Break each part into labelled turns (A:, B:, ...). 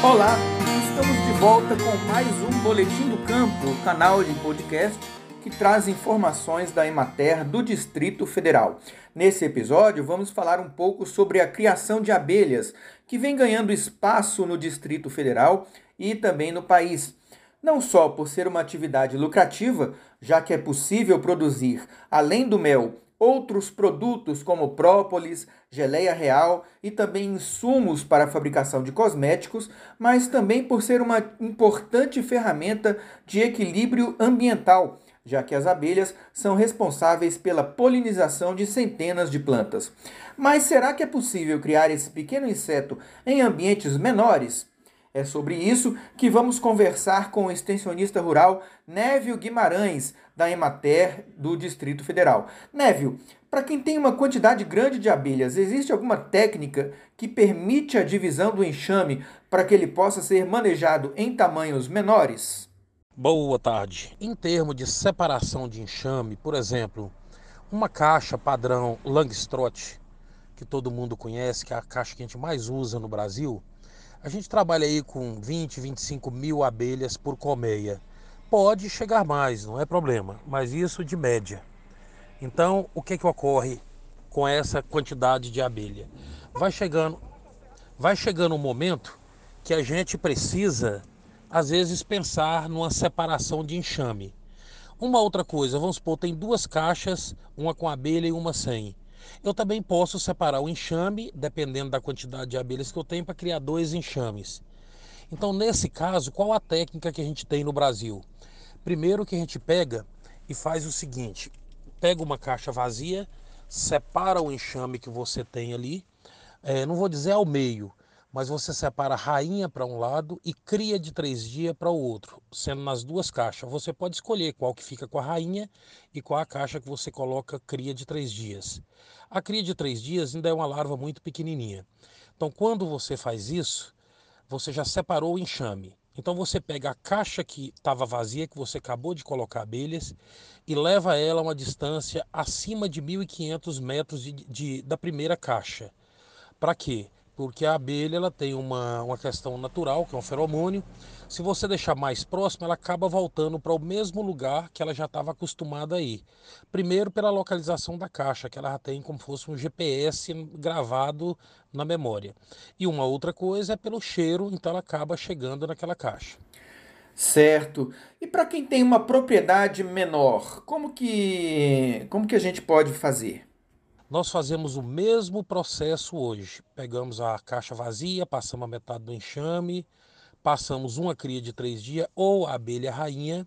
A: Olá, estamos de volta com mais um Boletim do Campo, canal de podcast que traz informações da Emater do Distrito Federal. Nesse episódio, vamos falar um pouco sobre a criação de abelhas, que vem ganhando espaço no Distrito Federal e também no país. Não só por ser uma atividade lucrativa, já que é possível produzir, além do mel, outros produtos como própolis, geleia real e também insumos para a fabricação de cosméticos, mas também por ser uma importante ferramenta de equilíbrio ambiental, já que as abelhas são responsáveis pela polinização de centenas de plantas. Mas será que é possível criar esse pequeno inseto em ambientes menores? É sobre isso que vamos conversar com o extensionista rural Névio Guimarães, da Emater do Distrito Federal. Névio, para quem tem uma quantidade grande de abelhas, existe alguma técnica que permite a divisão do enxame para que ele possa ser manejado em tamanhos menores?
B: Boa tarde. Em termos de separação de enxame, por exemplo, uma caixa padrão Langstroth, que todo mundo conhece, que é a caixa que a gente mais usa no Brasil, a gente trabalha aí com 20, 25 mil abelhas por colmeia. Pode chegar mais, não é problema, mas isso de média. Então, o que, que ocorre com essa quantidade de abelha? Vai chegando, vai chegando um momento que a gente precisa, às vezes, pensar numa separação de enxame. Uma outra coisa, vamos supor, tem duas caixas, uma com abelha e uma sem. Eu também posso separar o enxame, dependendo da quantidade de abelhas que eu tenho, para criar dois enxames. Então, nesse caso, qual a técnica que a gente tem no Brasil? Primeiro que a gente pega e faz o seguinte: pega uma caixa vazia, separa o enxame que você tem ali, é, não vou dizer ao meio, mas você separa rainha para um lado e cria de três dias para o outro, sendo nas duas caixas. Você pode escolher qual que fica com a rainha e qual a caixa que você coloca cria de três dias. A cria de três dias ainda é uma larva muito pequenininha. Então, quando você faz isso, você já separou o enxame. Então você pega a caixa que estava vazia, que você acabou de colocar abelhas, e leva ela a uma distância acima de 1.500 metros de, de, da primeira caixa. Para quê? Porque a abelha ela tem uma, uma questão natural, que é um feromônio. Se você deixar mais próximo, ela acaba voltando para o mesmo lugar que ela já estava acostumada a ir. Primeiro, pela localização da caixa, que ela já tem como fosse um GPS gravado na memória. E uma outra coisa é pelo cheiro, então ela acaba chegando naquela caixa.
A: Certo. E para quem tem uma propriedade menor, como que como que a gente pode fazer?
B: Nós fazemos o mesmo processo hoje. Pegamos a caixa vazia, passamos a metade do enxame, passamos uma cria de três dias ou a abelha rainha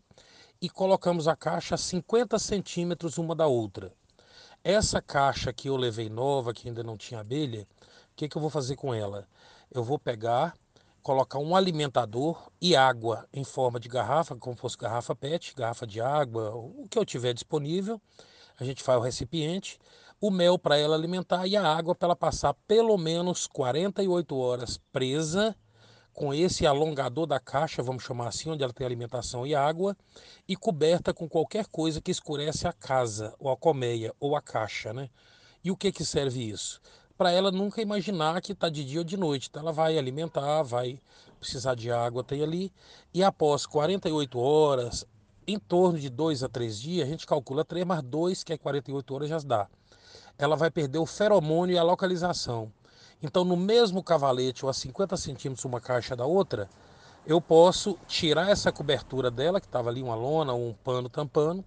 B: e colocamos a caixa a 50 centímetros uma da outra. Essa caixa que eu levei nova, que ainda não tinha abelha, o que, que eu vou fazer com ela? Eu vou pegar, colocar um alimentador e água em forma de garrafa, como fosse garrafa PET, garrafa de água, o que eu tiver disponível. A gente faz o recipiente, o mel para ela alimentar e a água para ela passar pelo menos 48 horas presa com esse alongador da caixa, vamos chamar assim, onde ela tem alimentação e água, e coberta com qualquer coisa que escurece a casa, ou a colmeia, ou a caixa, né? E o que que serve isso? Para ela nunca imaginar que está de dia ou de noite. Então ela vai alimentar, vai precisar de água, tem ali, e após 48 horas, em torno de 2 a 3 dias, a gente calcula 3 mais 2, que é 48 horas, já dá ela vai perder o feromônio e a localização. Então, no mesmo cavalete, ou a 50 centímetros uma caixa da outra, eu posso tirar essa cobertura dela, que estava ali uma lona ou um pano tampando,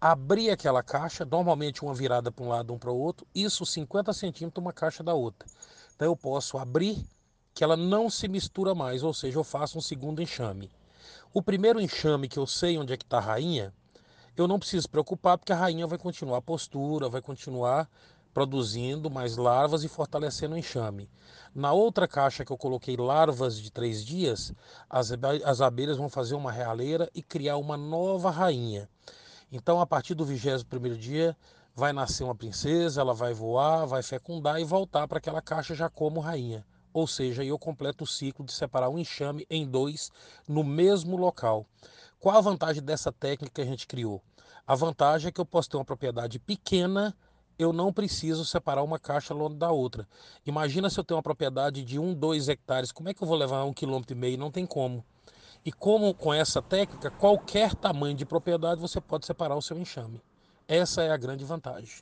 B: abrir aquela caixa, normalmente uma virada para um lado, um para o outro, isso 50 centímetros uma caixa da outra. Então eu posso abrir que ela não se mistura mais, ou seja, eu faço um segundo enxame. O primeiro enxame que eu sei onde é que está a rainha, eu não preciso preocupar porque a rainha vai continuar a postura, vai continuar produzindo mais larvas e fortalecendo o enxame. Na outra caixa que eu coloquei larvas de três dias, as, as abelhas vão fazer uma realeira e criar uma nova rainha. Então, a partir do 21 dia, vai nascer uma princesa, ela vai voar, vai fecundar e voltar para aquela caixa já como rainha. Ou seja, eu completo o ciclo de separar um enxame em dois no mesmo local. Qual a vantagem dessa técnica que a gente criou? A vantagem é que eu posso ter uma propriedade pequena eu não preciso separar uma caixa longe da outra. Imagina se eu tenho uma propriedade de 1, 2 hectares, como é que eu vou levar um quilômetro e meio? Não tem como. E como com essa técnica, qualquer tamanho de propriedade você pode separar o seu enxame. Essa é a grande vantagem.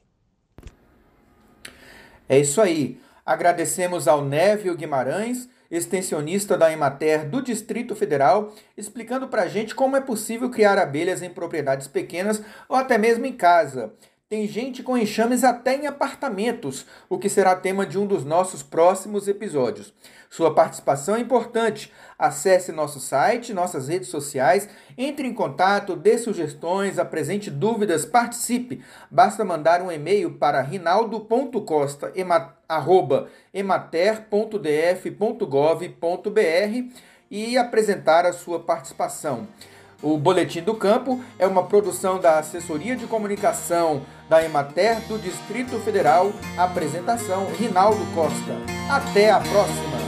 A: É isso aí. Agradecemos ao Névio Guimarães, extensionista da Emater do Distrito Federal, explicando para a gente como é possível criar abelhas em propriedades pequenas ou até mesmo em casa. Tem gente com enxames até em apartamentos, o que será tema de um dos nossos próximos episódios. Sua participação é importante. Acesse nosso site, nossas redes sociais, entre em contato, dê sugestões, apresente dúvidas, participe. Basta mandar um e-mail para rinaldo.costa.emater.df.gov.br e apresentar a sua participação. O Boletim do Campo é uma produção da Assessoria de Comunicação da Emater do Distrito Federal. Apresentação: Rinaldo Costa. Até a próxima!